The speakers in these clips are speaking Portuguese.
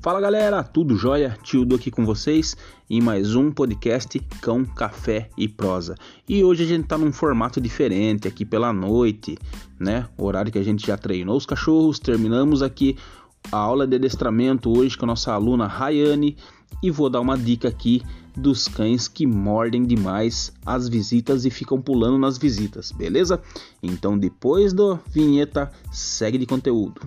Fala galera, tudo jóia? Tildo aqui com vocês em mais um podcast Cão, Café e Prosa. E hoje a gente tá num formato diferente aqui pela noite, né? O horário que a gente já treinou os cachorros, terminamos aqui a aula de adestramento hoje com a nossa aluna Rayane e vou dar uma dica aqui dos cães que mordem demais as visitas e ficam pulando nas visitas, beleza? Então depois da vinheta, segue de conteúdo.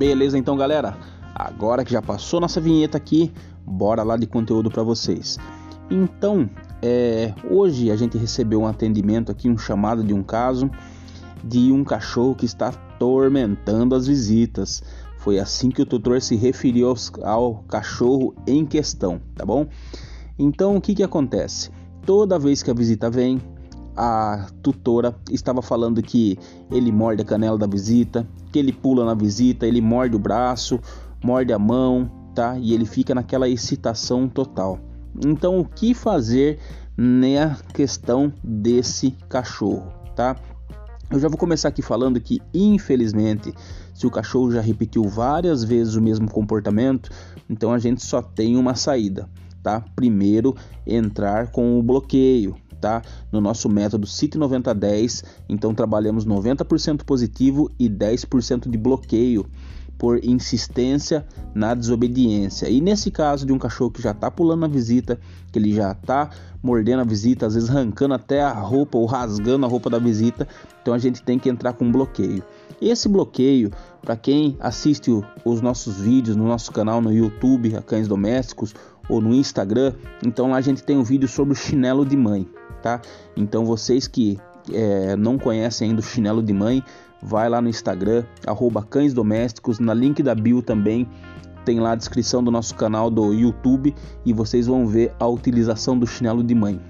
Beleza então, galera? Agora que já passou nossa vinheta aqui, bora lá de conteúdo para vocês. Então, é, hoje a gente recebeu um atendimento aqui, um chamado de um caso de um cachorro que está atormentando as visitas. Foi assim que o tutor se referiu aos, ao cachorro em questão, tá bom? Então, o que que acontece? Toda vez que a visita vem, a tutora estava falando que ele morde a canela da visita, que ele pula na visita, ele morde o braço, morde a mão, tá? E ele fica naquela excitação total. Então, o que fazer na questão desse cachorro, tá? Eu já vou começar aqui falando que, infelizmente, se o cachorro já repetiu várias vezes o mesmo comportamento, então a gente só tem uma saída, tá? Primeiro, entrar com o bloqueio, tá? No nosso método CIT 9010, então trabalhamos 90% positivo e 10% de bloqueio por insistência na desobediência. E nesse caso de um cachorro que já está pulando na visita, que ele já está mordendo a visita, às vezes arrancando até a roupa ou rasgando a roupa da visita, então a gente tem que entrar com bloqueio. Esse bloqueio, para quem assiste os nossos vídeos no nosso canal no YouTube, a Cães Domésticos, ou no Instagram, então lá a gente tem um vídeo sobre chinelo de mãe tá? Então vocês que é, não conhecem ainda o chinelo de mãe, vai lá no Instagram, arroba cães domésticos, na link da bio também tem lá a descrição do nosso canal do YouTube e vocês vão ver a utilização do chinelo de mãe.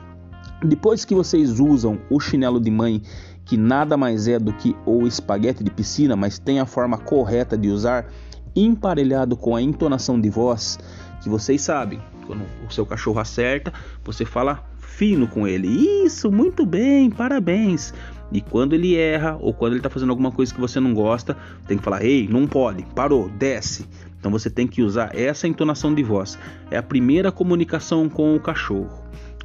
Depois que vocês usam o chinelo de mãe, que nada mais é do que o espaguete de piscina, mas tem a forma correta de usar, emparelhado com a entonação de voz, que vocês sabem, quando o seu cachorro acerta, você fala fino com ele. Isso, muito bem, parabéns. E quando ele erra ou quando ele está fazendo alguma coisa que você não gosta, tem que falar: ei, não pode, parou, desce. Então você tem que usar essa entonação de voz. É a primeira comunicação com o cachorro,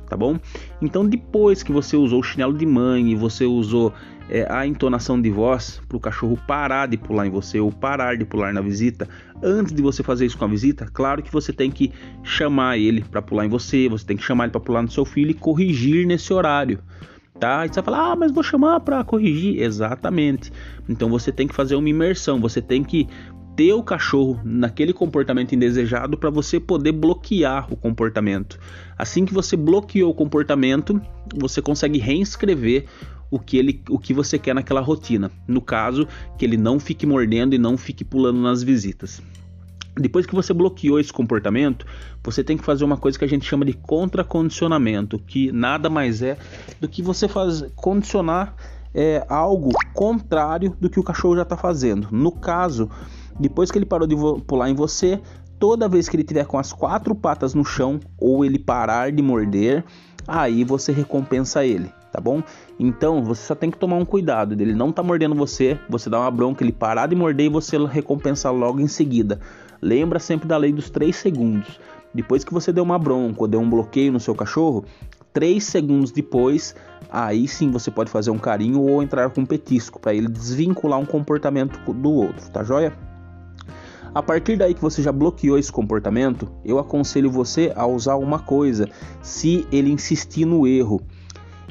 tá bom? Então depois que você usou o chinelo de mãe e você usou é, a entonação de voz para o cachorro parar de pular em você ou parar de pular na visita, antes de você fazer isso com a visita, claro que você tem que chamar ele para pular em você, você tem que chamar ele para pular no seu filho e corrigir nesse horário. Tá? E você vai falar, ah, mas vou chamar para corrigir. Exatamente. Então você tem que fazer uma imersão, você tem que ter o cachorro naquele comportamento indesejado para você poder bloquear o comportamento. Assim que você bloqueou o comportamento, você consegue reinscrever o que ele, o que você quer naquela rotina. No caso, que ele não fique mordendo e não fique pulando nas visitas. Depois que você bloqueou esse comportamento, você tem que fazer uma coisa que a gente chama de contracondicionamento, que nada mais é do que você faz, condicionar é, algo contrário do que o cachorro já está fazendo. No caso, depois que ele parou de pular em você, toda vez que ele tiver com as quatro patas no chão ou ele parar de morder, aí você recompensa ele tá bom? Então você só tem que tomar um cuidado dele não tá mordendo você, você dá uma bronca, ele parar de morder e você recompensar logo em seguida. Lembra sempre da lei dos 3 segundos. Depois que você deu uma bronca ou deu um bloqueio no seu cachorro, 3 segundos depois, aí sim você pode fazer um carinho ou entrar com um petisco para ele desvincular um comportamento do outro, tá joia? A partir daí que você já bloqueou esse comportamento, eu aconselho você a usar uma coisa, se ele insistir no erro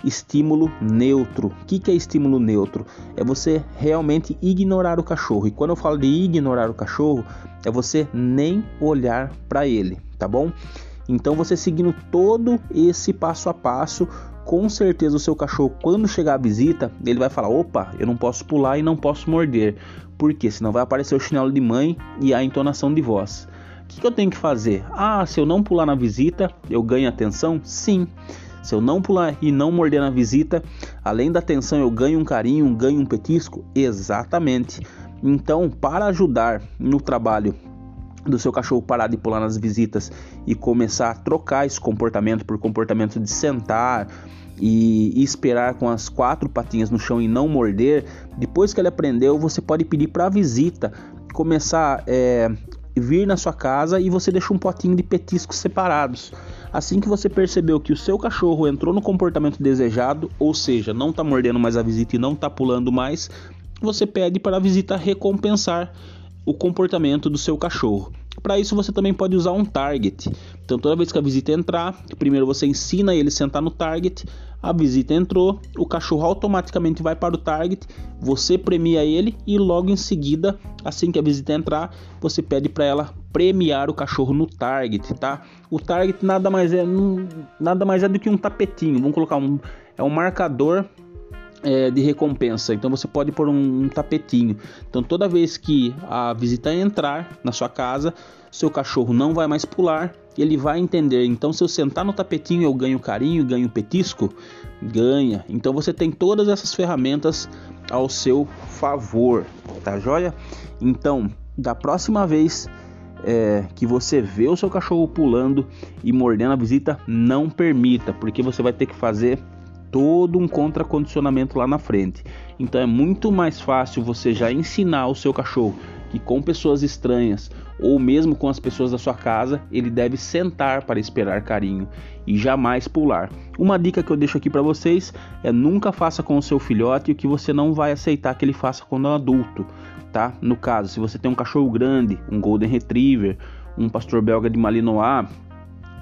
estímulo neutro. O que, que é estímulo neutro? É você realmente ignorar o cachorro. E quando eu falo de ignorar o cachorro, é você nem olhar para ele, tá bom? Então você seguindo todo esse passo a passo, com certeza o seu cachorro, quando chegar a visita, ele vai falar: opa, eu não posso pular e não posso morder. Porque senão vai aparecer o chinelo de mãe e a entonação de voz. O que, que eu tenho que fazer? Ah, se eu não pular na visita, eu ganho atenção? Sim. Se eu não pular e não morder na visita, além da atenção eu ganho um carinho, ganho um petisco? Exatamente. Então, para ajudar no trabalho do seu cachorro parar de pular nas visitas e começar a trocar esse comportamento por comportamento de sentar e, esperar com as quatro patinhas no chão e não morder, depois que ele aprendeu, você pode pedir para a visita começar é, vir na sua casa e você deixa um potinho de petiscos separados. Assim que você percebeu que o seu cachorro entrou no comportamento desejado, ou seja, não está mordendo mais a visita e não está pulando mais, você pede para a visita recompensar o comportamento do seu cachorro. Para isso você também pode usar um target. Então toda vez que a visita entrar, primeiro você ensina ele a sentar no target, a visita entrou, o cachorro automaticamente vai para o target, você premia ele e logo em seguida, assim que a visita entrar, você pede para ela premiar o cachorro no target, tá? O target nada mais é nada mais é do que um tapetinho. Vamos colocar um é um marcador é, de recompensa. Então você pode pôr um, um, tapetinho. Então toda vez que a visita entrar na sua casa, seu cachorro não vai mais pular, ele vai entender. Então se eu sentar no tapetinho eu ganho carinho, ganho petisco, ganha. Então você tem todas essas ferramentas ao seu favor, tá joia? Então da próxima vez é, que você vê o seu cachorro pulando e mordendo a visita, não permita, porque você vai ter que fazer todo um contracondicionamento lá na frente. Então é muito mais fácil você já ensinar o seu cachorro que com pessoas estranhas ou mesmo com as pessoas da sua casa, ele deve sentar para esperar carinho e jamais pular. Uma dica que eu deixo aqui para vocês é nunca faça com o seu filhote o que você não vai aceitar que ele faça quando é adulto, tá? No caso, se você tem um cachorro grande, um golden retriever, um pastor belga de malinois,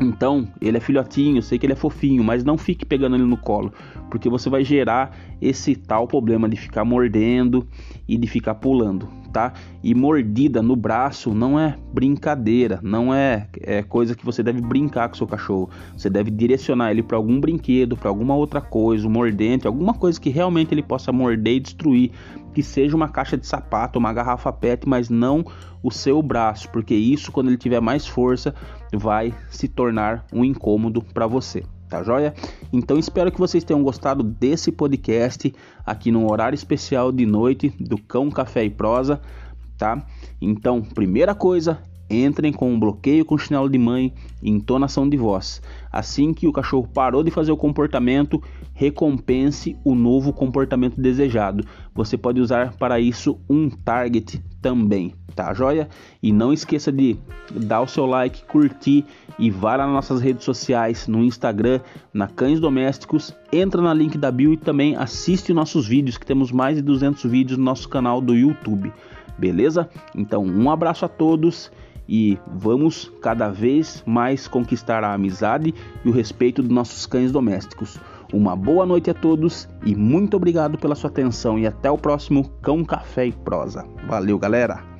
então, ele é filhotinho, sei que ele é fofinho, mas não fique pegando ele no colo, porque você vai gerar esse tal problema de ficar mordendo e de ficar pulando, tá? E mordida no braço não é brincadeira, não é, é coisa que você deve brincar com seu cachorro. Você deve direcionar ele para algum brinquedo, para alguma outra coisa, um mordente, alguma coisa que realmente ele possa morder e destruir, que seja uma caixa de sapato, uma garrafa PET, mas não o seu braço, porque isso quando ele tiver mais força vai se tornar um incômodo para você. Tá joia? Então espero que vocês tenham gostado desse podcast aqui no horário especial de noite do Cão Café e Prosa, tá? Então, primeira coisa, entrem com um bloqueio com chinelo de mãe e entonação de voz. Assim que o cachorro parou de fazer o comportamento, recompense o novo comportamento desejado. Você pode usar para isso um target também, tá joia? E não esqueça de dar o seu like, curtir e vá lá nas nossas redes sociais, no Instagram, na Cães Domésticos, entra na link da bio e também assiste nossos vídeos, que temos mais de 200 vídeos no nosso canal do YouTube. Beleza? Então, um abraço a todos e vamos cada vez mais conquistar a amizade e o respeito dos nossos cães domésticos. Uma boa noite a todos e muito obrigado pela sua atenção e até o próximo Cão Café e Prosa. Valeu, galera!